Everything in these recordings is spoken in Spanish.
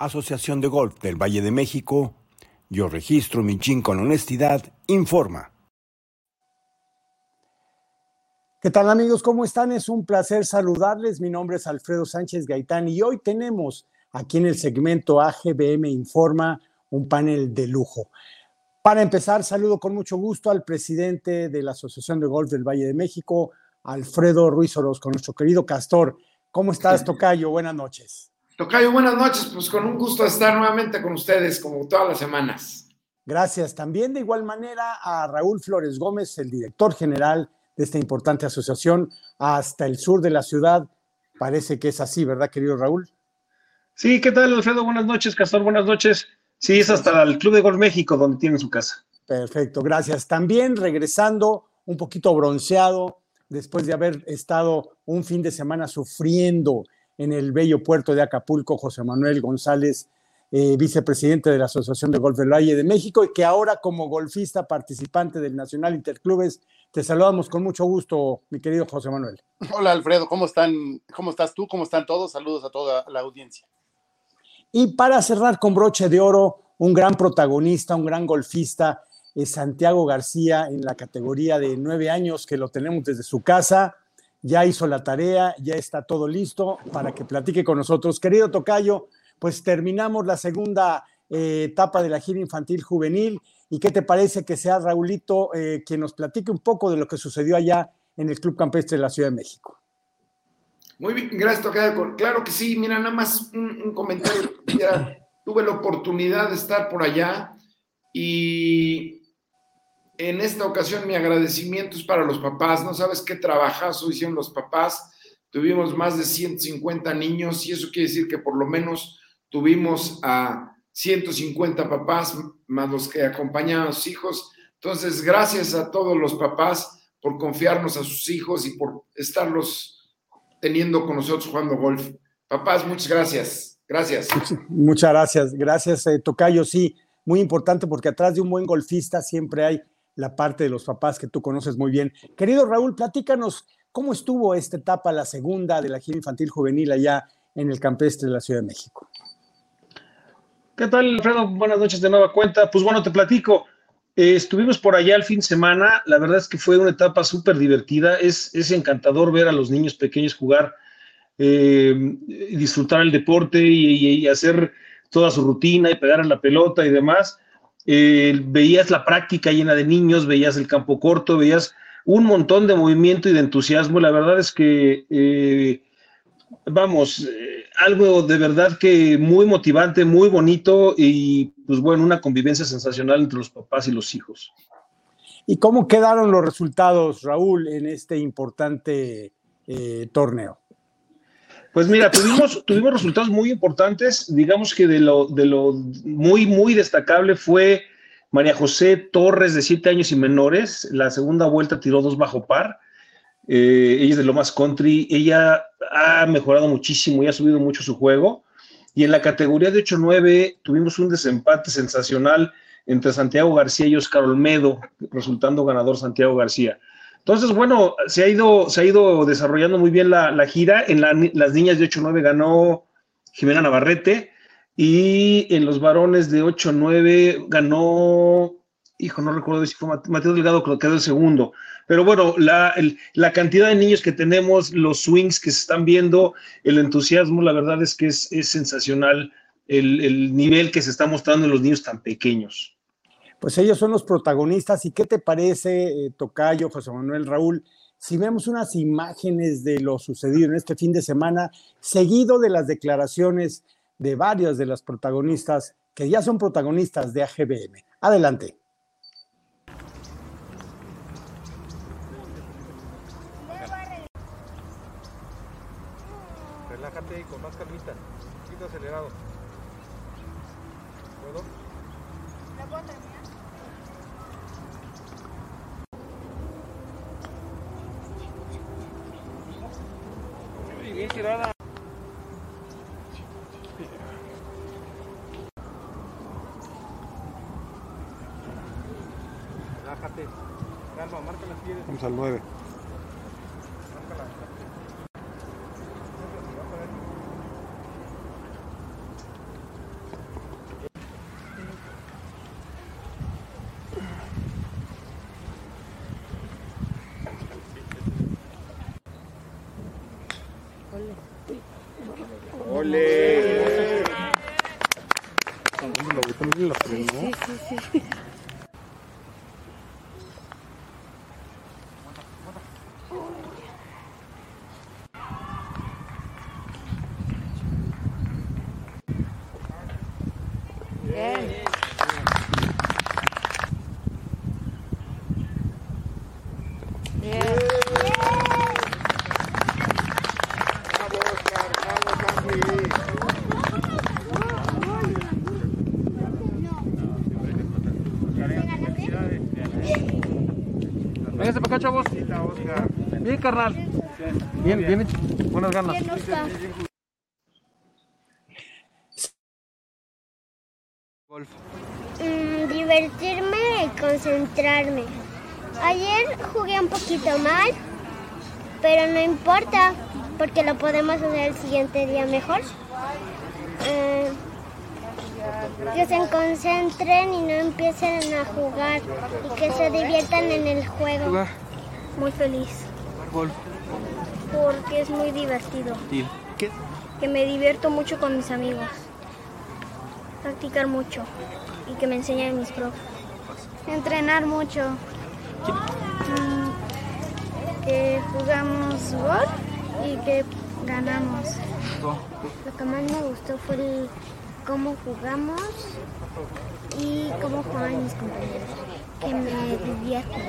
Asociación de Golf del Valle de México, yo registro mi chin con honestidad, informa. ¿Qué tal amigos? ¿Cómo están? Es un placer saludarles. Mi nombre es Alfredo Sánchez Gaitán y hoy tenemos aquí en el segmento AGBM Informa un panel de lujo. Para empezar, saludo con mucho gusto al presidente de la Asociación de Golf del Valle de México, Alfredo Ruiz Orozco, nuestro querido Castor. ¿Cómo estás, Tocayo? Buenas noches. Tocayo, buenas noches. Pues con un gusto estar nuevamente con ustedes, como todas las semanas. Gracias. También de igual manera a Raúl Flores Gómez, el director general de esta importante asociación, hasta el sur de la ciudad. Parece que es así, ¿verdad, querido Raúl? Sí, ¿qué tal, Alfredo? Buenas noches, Castor. Buenas noches. Sí, es hasta el Club de Golf México donde tiene su casa. Perfecto, gracias. También regresando un poquito bronceado después de haber estado un fin de semana sufriendo en el bello puerto de Acapulco, José Manuel González, eh, vicepresidente de la Asociación de Golf del Valle de México y que ahora como golfista participante del Nacional Interclubes, te saludamos con mucho gusto, mi querido José Manuel. Hola Alfredo, ¿cómo están? ¿Cómo estás tú? ¿Cómo están todos? Saludos a toda la audiencia. Y para cerrar con broche de oro, un gran protagonista, un gran golfista, es Santiago García en la categoría de nueve años que lo tenemos desde su casa. Ya hizo la tarea, ya está todo listo para que platique con nosotros. Querido Tocayo, pues terminamos la segunda eh, etapa de la gira infantil juvenil. ¿Y qué te parece que sea Raulito eh, quien nos platique un poco de lo que sucedió allá en el Club Campestre de la Ciudad de México? Muy bien, gracias, Tocayo. Claro que sí, mira, nada más un, comentario. Ya tuve la oportunidad de estar por allá y en esta ocasión mi agradecimiento es para los papás. No sabes qué trabajazo hicieron los papás. Tuvimos más de 150 niños y eso quiere decir que por lo menos tuvimos a 150 papás más los que acompañaban a sus hijos. Entonces, gracias a todos los papás por confiarnos a sus hijos y por estarlos teniendo con nosotros jugando golf. Papás, muchas gracias. Gracias. Muchas gracias. Gracias, eh, Tocayo. Sí, muy importante porque atrás de un buen golfista siempre hay la parte de los papás que tú conoces muy bien. Querido Raúl, platícanos cómo estuvo esta etapa, la segunda de la gira infantil juvenil allá en el campestre de la Ciudad de México. ¿Qué tal, Alfredo? Buenas noches de nueva cuenta. Pues bueno, te platico. Eh, estuvimos por allá el fin de semana, la verdad es que fue una etapa súper divertida, es, es, encantador ver a los niños pequeños jugar, eh, disfrutar el deporte y, hacer toda su rutina y pegar a la pelota y demás. Eh, veías la práctica llena de niños, veías el campo corto, veías un montón de movimiento y de entusiasmo. La verdad es que, vamos, algo de verdad que muy motivante, muy bonito y pues bueno, una convivencia sensacional entre los papás y los hijos. ¿Y cómo quedaron los resultados, Raúl, en este importante eh, torneo? Pues mira, tuvimos, tuvimos resultados muy importantes. Digamos que de lo, de lo muy, muy destacable fue María José Torres, de siete años y menores. La segunda vuelta tiró dos bajo par. Eh, ella es de Lomas Country. Ella ha mejorado muchísimo y ha subido mucho su juego. Y en la categoría de 8-9 tuvimos un desempate sensacional entre Santiago García y Oscar Olmedo, resultando ganador Santiago García. Entonces, bueno, se ha ido, se ha ido desarrollando muy bien la, gira. En las niñas de 8-9 ganó Jimena Navarrete y en los varones de 8-9 ganó, hijo, no recuerdo si fue Mateo Delgado, que quedó el segundo. Pero bueno, la, la, cantidad de niños que tenemos, los swings que se están viendo, el entusiasmo, la verdad es que es, es sensacional el, el, nivel que se está mostrando en los niños tan pequeños. Pues ellos son los protagonistas. ¿Y qué te parece, eh, Tocayo, José Manuel Raúl? Si vemos unas imágenes de lo sucedido en este fin de semana, seguido de las declaraciones de varias de las protagonistas, que ya son protagonistas de AGBM. Adelante. con más calmita. Un poquito acelerado. ¿Puedo? Bien tirada. Calma, marca las piedras. Vamos al 9. ¡Ole! Sí, sí. Véngase para acá, chavos. Bien, carnal. Bien, bien hecho. Buenas ganas. Golf. Mm, divertirme y concentrarme. Ayer jugué un poquito mal, pero no importa, porque lo podemos hacer el siguiente día mejor. Eh, que se concentren y no empiecen a jugar y que se diviertan en el juego. Jugar. Muy feliz, Golf. porque es muy divertido. ¿Qué? Que me divierto mucho con mis amigos. Practicar mucho y que me enseñen mis profes. Entrenar mucho. Mm, Que jugamos golf y que ganamos. Lo que más me gustó fue el cómo jugamos y cómo juegan mis compañeros. Que me divierten.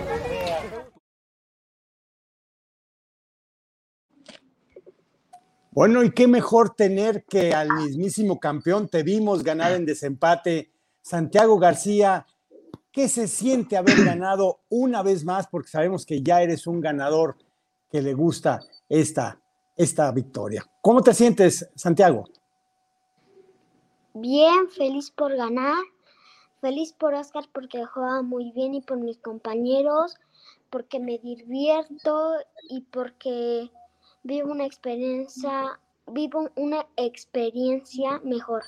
Bueno, y qué mejor tener que al mismísimo campeón. Te vimos ganar en desempate. Santiago García, ¿qué se siente haber ganado una vez más? Porque sabemos que ya eres un ganador que le gusta esta, esta victoria. ¿Cómo te sientes, Santiago? Bien, feliz por ganar. Feliz por Oscar porque juega muy bien y por mis compañeros, porque me divierto y porque vivo una experiencia, vivo una experiencia mejor.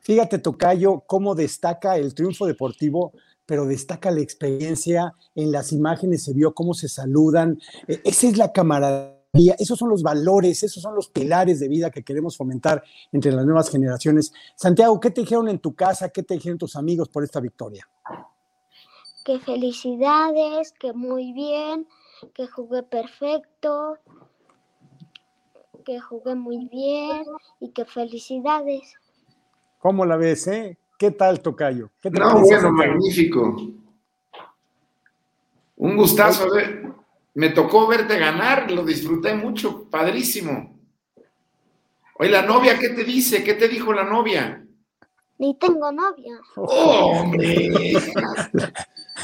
Fíjate, Tocayo, cómo destaca el triunfo deportivo, pero destaca la experiencia. En las imágenes se vio cómo se saludan. Eh, Esa es la camaradería, esos son los valores, esos son los pilares de vida que queremos fomentar entre las nuevas generaciones. Santiago, ¿qué te dijeron en tu casa? ¿Qué te dijeron tus amigos por esta victoria? Que felicidades, que muy bien, que jugué perfecto, que jugué muy bien y que felicidades. ¿Cómo la ves, eh? ¿Qué tal, Tocayo? ¿Qué te No, parece, bueno, Santiago? magnífico. Un gustazo. ver- Me tocó verte ganar, lo disfruté mucho, padrísimo. Oye, la novia, ¿qué te dice? ¿Qué te dijo la novia? Ni tengo novia. ¡Oh, hombre!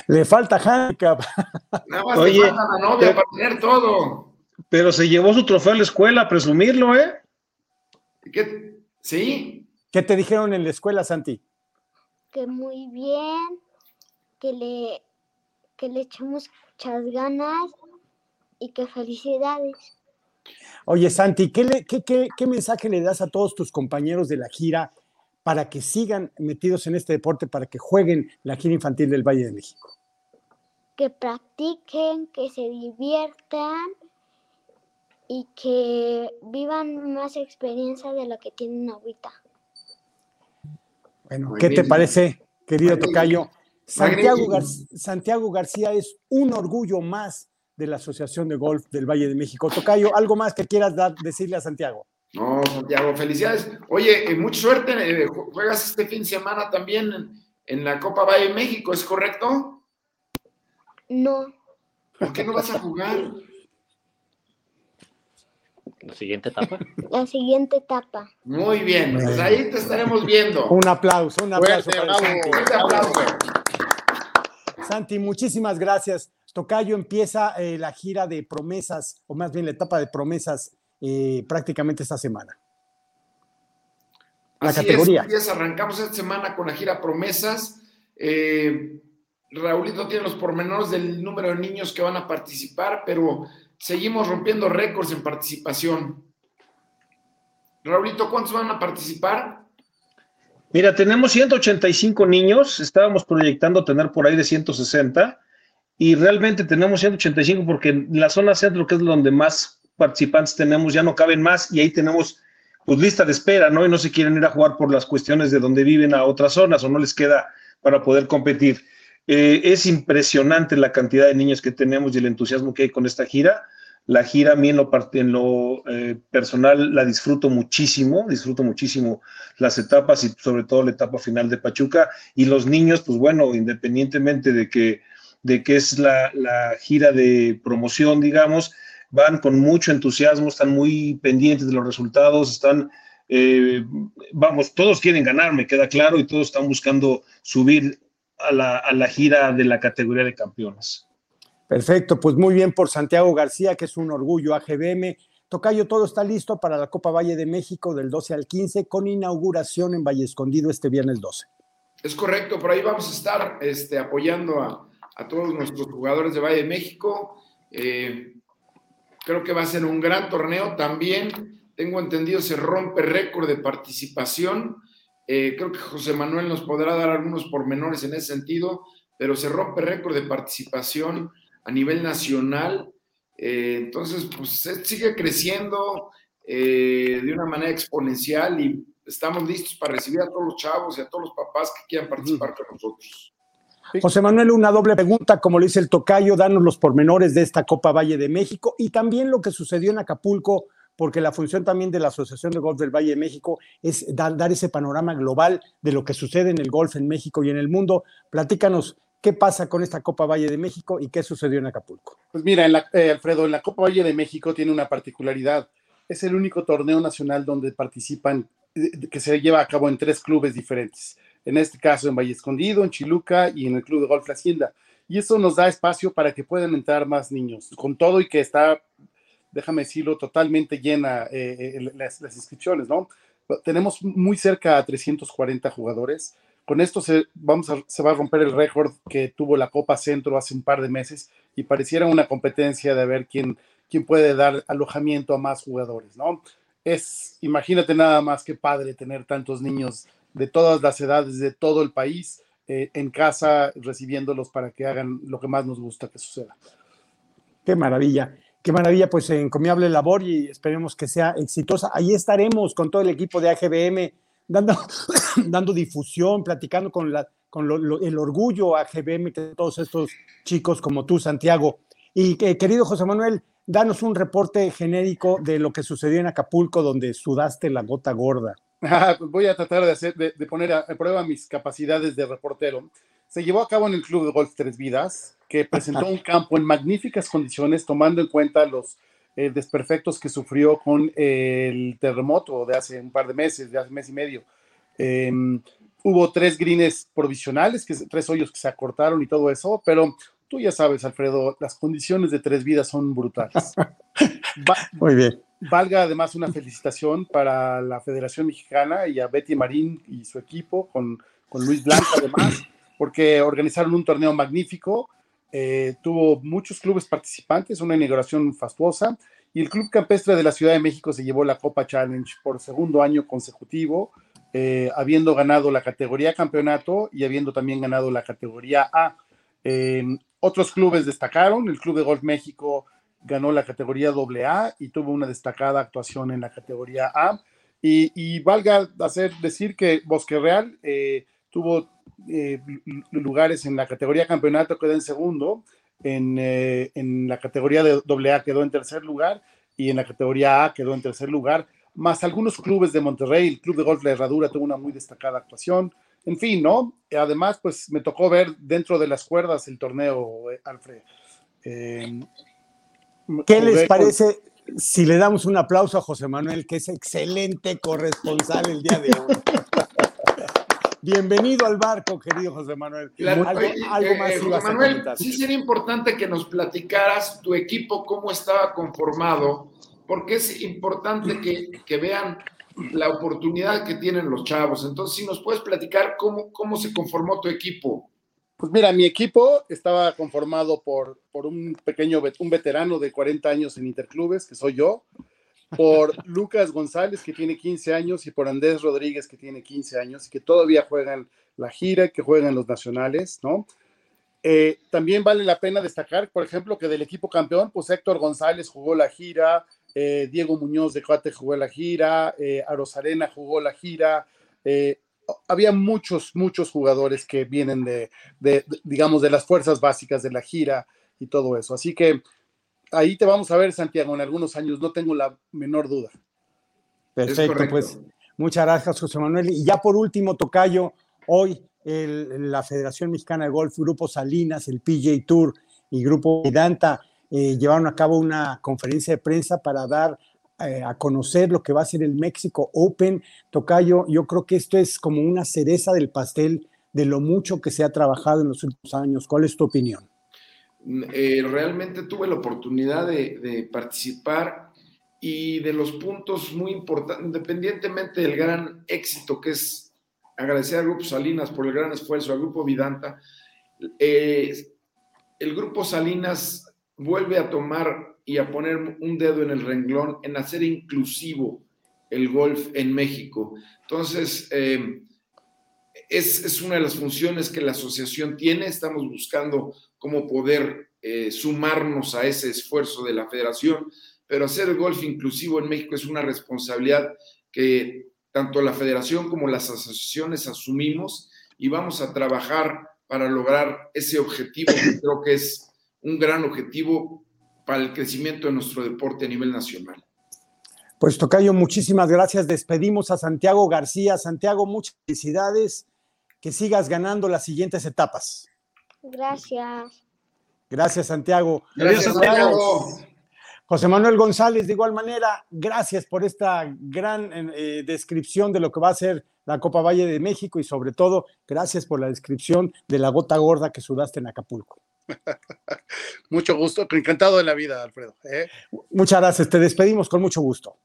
Le falta handicap. Nada más Oye, te falta la novia pero- para tener todo. Pero se llevó su trofeo a la escuela a presumirlo, ¿eh? ¿Qué? ¿Sí? ¿Qué te dijeron en la escuela, Santi? Que muy bien, que le, que le echamos muchas ganas y que felicidades. Oye, Santi, ¿qué, le- qué- qué- qué mensaje le das a todos tus compañeros de la gira para que sigan metidos en este deporte, para que jueguen la gira infantil del Valle de México? Que practiquen, que se diviertan y que vivan más experiencia de lo que tienen ahorita. Bueno, ¿qué te parece, querido. Tocayo? Santiago. Gar- Santiago García es un orgullo más de la Asociación de Golf del Valle de México. Tocayo, ¿algo más que quieras dar- decirle a Santiago? No, Santiago, felicidades. Oye, eh, mucha suerte. eh, ju- juegas este fin de semana también en, en la Copa Valle de México, ¿es correcto? No, ¿Por qué no vas a jugar? La siguiente etapa. la siguiente etapa. Muy bien, pues ahí te estaremos viendo. Un aplauso, un aplauso Fuerte, para bravo. Santi. Fuerte aplauso. Santi, muchísimas gracias. Tocayo empieza eh, la gira de promesas, o más bien la etapa de promesas, eh, prácticamente esta semana. La Así es, categoría. es, arrancamos esta semana con la gira Promesas. Eh, Raulito tiene los pormenores del número de niños que van a participar, pero seguimos rompiendo récords en participación. Raulito, ¿cuántos van a participar? Mira, tenemos 185 niños, estábamos proyectando tener por ahí de 160 y realmente tenemos 185 porque en la zona centro, que es donde más participantes tenemos, ya no caben más y ahí tenemos pues lista de espera, ¿no? Y no se quieren ir a jugar por las cuestiones de donde viven a otras zonas o no les queda para poder competir. Eh, es impresionante la cantidad de niños que tenemos y el entusiasmo que hay con esta gira. La gira a mí en lo, en lo eh, personal la disfruto muchísimo, disfruto muchísimo las etapas y sobre todo la etapa final de Pachuca. Y los niños, pues bueno, independientemente de que, de que es la, la gira de promoción, digamos, van con mucho entusiasmo, están muy pendientes de los resultados, están, eh, vamos, todos quieren ganar, me queda claro, y todos están buscando subir a la, a la gira de la categoría de campeones. Perfecto, pues muy bien por Santiago García, que es un orgullo AGBM. Tocayo, todo está listo para la Copa Valle de México del 12 al 15, con inauguración en Valle Escondido este viernes 12. Es correcto, por ahí vamos a estar este, apoyando a, a todos nuestros jugadores de Valle de México. Eh, Creo que va a ser un gran torneo. También, tengo entendido, se rompe récord de participación. Eh, creo que José Manuel nos podrá dar algunos pormenores en ese sentido, pero se rompe récord de participación a nivel nacional. Eh, entonces, pues sigue creciendo eh, de una manera exponencial y estamos listos para recibir a todos los chavos y a todos los papás que quieran participar con nosotros. José Manuel, una doble pregunta, como le dice el tocayo, danos los pormenores de esta Copa Valle de México y también lo que sucedió en Acapulco, porque la función también de la Asociación de Golf del Valle de México es dar, dar ese panorama global de lo que sucede en el golf en México y en el mundo. Platícanos qué pasa con esta Copa Valle de México y qué sucedió en Acapulco. Pues mira, en la, eh, Alfredo, en la Copa Valle de México tiene una particularidad. Es el único torneo nacional donde participan, eh, que se lleva a cabo en tres clubes diferentes en este caso en Valle Escondido, en Chiluca y en el Club de Golf La Hacienda. Y eso nos da espacio para que puedan entrar más niños, con todo y que está, déjame decirlo, totalmente llena eh, eh, las, inscripciones, ¿no? Tenemos muy cerca a 340 jugadores. Con esto se, vamos se va a romper el récord que tuvo la Copa Centro hace un par de meses y pareciera una competencia de ver quién, quién puede dar alojamiento a más jugadores, ¿no? Es, imagínate nada más que padre tener tantos niños de todas las edades de todo el país eh, en casa recibiéndolos para que hagan lo que más nos gusta que suceda. Qué maravilla, qué maravilla, pues encomiable labor y esperemos que sea exitosa. Ahí estaremos con todo el equipo de AGBM dando, dando difusión, platicando con, la, con el orgullo AGBM de todos estos chicos como tú, Santiago. Y querido José Manuel, danos un reporte genérico de lo que sucedió en Acapulco, donde sudaste la gota gorda. Pues voy a tratar de, hacer, de, poner a, prueba mis capacidades de reportero. Se llevó a cabo en el Club de Golf Tres Vidas, que presentó un campo en magníficas condiciones, tomando en cuenta los eh, desperfectos que sufrió con el terremoto de hace un par de meses, de hace mes y medio. Em, hubo tres greens provisionales, que, tres hoyos que se acortaron y todo eso, pero tú ya sabes, Alfredo, las condiciones de Tres Vidas son brutales. Muy bien. Valga además una felicitación para la Federación Mexicana y a Betty Marín y su equipo, con, con Luis Blanco además, porque organizaron un torneo magnífico. Eh, tuvo muchos clubes participantes, una inauguración fastuosa, y el Club Campestre de la Ciudad de México se llevó la Copa Challenge por segundo año consecutivo, eh, habiendo ganado la categoría campeonato y habiendo también ganado la categoría A. Eh, otros clubes destacaron, el Club de Golf México ganó la categoría AA y tuvo una destacada actuación en la categoría A. Y, valga hacer decir que Bosque Real eh, tuvo eh, lugares en la categoría campeonato, quedó en segundo, en, eh, en, la categoría de AA quedó en tercer lugar y en la categoría A quedó en tercer lugar, más algunos clubes de Monterrey, el Club de Golf La Herradura tuvo una muy destacada actuación, en fin, ¿no? Además, pues me tocó ver dentro de las cuerdas el torneo, Alfred. ¿Qué les parece si le damos un aplauso a José Manuel, que es excelente corresponsal el día de hoy? Bienvenido al barco, querido José Manuel. algo, eh, más eh, José Manuel, sí sería importante que nos platicaras tu equipo, cómo estaba conformado, porque es importante que, que, vean la oportunidad que tienen los chavos. Entonces, si nos puedes platicar cómo, cómo se conformó tu equipo. Pues mira, mi equipo estaba conformado por, por un pequeño, un veterano de 40 años en Interclubes, que soy yo, por Lucas González, que tiene 15 años, y por Andrés Rodríguez, que tiene 15 años, y que todavía juegan la gira, que juegan los nacionales, ¿no? Eh, también vale la pena destacar, por ejemplo, que del equipo campeón, pues Héctor González jugó la gira, eh, Diego Muñoz de Coate jugó la gira, eh, Arosarena jugó la gira, eh, había muchos, muchos jugadores que vienen de, de, digamos, de las fuerzas básicas de la gira y todo eso. Así que ahí te vamos a ver, Santiago, en algunos años, no tengo la menor duda. Perfecto, pues muchas gracias, José Manuel. Y ya por último, Tocayo, hoy el, la Federación Mexicana de Golf, Grupo Salinas, el PJ Tour y Grupo Vidanta eh, llevaron a cabo una conferencia de prensa para dar eh, a conocer lo que va a ser el México Open. Tocayo, yo creo que esto es como una cereza del pastel de lo mucho que se ha trabajado en los últimos años. ¿Cuál es tu opinión? Eh, realmente tuve la oportunidad de, de, participar y de los puntos muy importantes, independientemente del gran éxito que es agradecer al Grupo Salinas por el gran esfuerzo, al Grupo Vidanta, eh, el Grupo Salinas vuelve a tomar y a poner un dedo en el renglón en hacer inclusivo el golf en México. Entonces, eh, es, es, una de las funciones que la asociación tiene. Estamos buscando cómo poder eh, sumarnos a ese esfuerzo de la federación, pero hacer el golf inclusivo en México es una responsabilidad que tanto la federación como las asociaciones asumimos y vamos a trabajar para lograr ese objetivo que creo que es un gran objetivo para el crecimiento de nuestro deporte a nivel nacional. Pues Tocayo, muchísimas gracias. Despedimos a Santiago García. Santiago, muchas felicidades. Que sigas ganando las siguientes etapas. Gracias. Gracias, Santiago. Gracias, Santiago. José Manuel González, de igual manera, gracias por esta gran eh, descripción de lo que va a ser la Copa Valle de México y sobre todo, gracias por la descripción de la gota gorda que sudaste en Acapulco. mucho gusto, encantado de la vida, Alfredo. ¿eh? Muchas gracias, te despedimos con mucho gusto.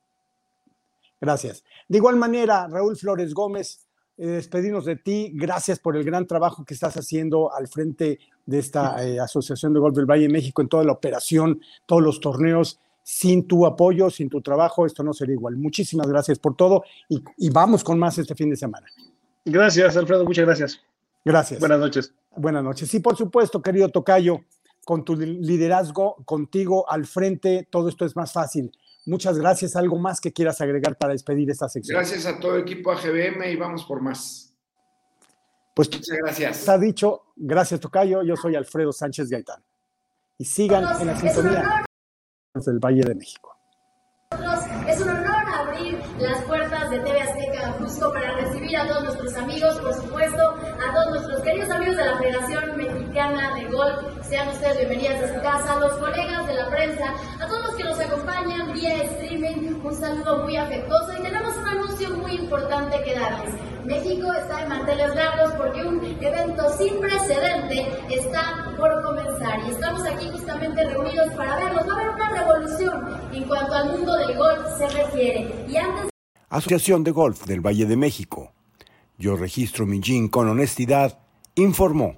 Gracias. De igual manera, Raúl Flores Gómez, eh, despedirnos de ti. Gracias por el gran trabajo que estás haciendo al frente de esta eh, Asociación de Golf del Valle de México en toda la operación, todos los torneos. Sin tu apoyo, sin tu trabajo, esto no sería igual. Muchísimas gracias por todo y, y vamos con más este fin de semana. Gracias, Alfredo. Muchas gracias. Gracias. Buenas noches. Buenas noches. Sí, por supuesto, querido Tocayo, con tu liderazgo, contigo al frente, todo esto es más fácil. Muchas gracias. ¿Algo más que quieras agregar para despedir esta sección? Gracias a todo el equipo AGBM y vamos por más. Pues Muchas gracias. Está dicho. Gracias, Tocayo. Yo soy Alfredo Sánchez Gaitán. Y sigan en la sintonía del Valle de México. Es un honor abrir las puertas de TV Azteca justo para recibir a todos nuestros amigos, por supuesto, queridos amigos de la Federación Mexicana de Golf. Sean ustedes bienvenidos a su casa, a los colegas de la prensa, a todos los que nos acompañan vía streaming. Un saludo muy afectuoso y tenemos un anuncio muy importante que darles. México está en manteles largos porque un evento sin precedente está por comenzar y estamos aquí justamente reunidos para verlos. Va a haber una revolución en cuanto al mundo del golf se refiere. Y antes... Asociación de Golf del Valle de México. Yo registro mi jean con honestidad, informó.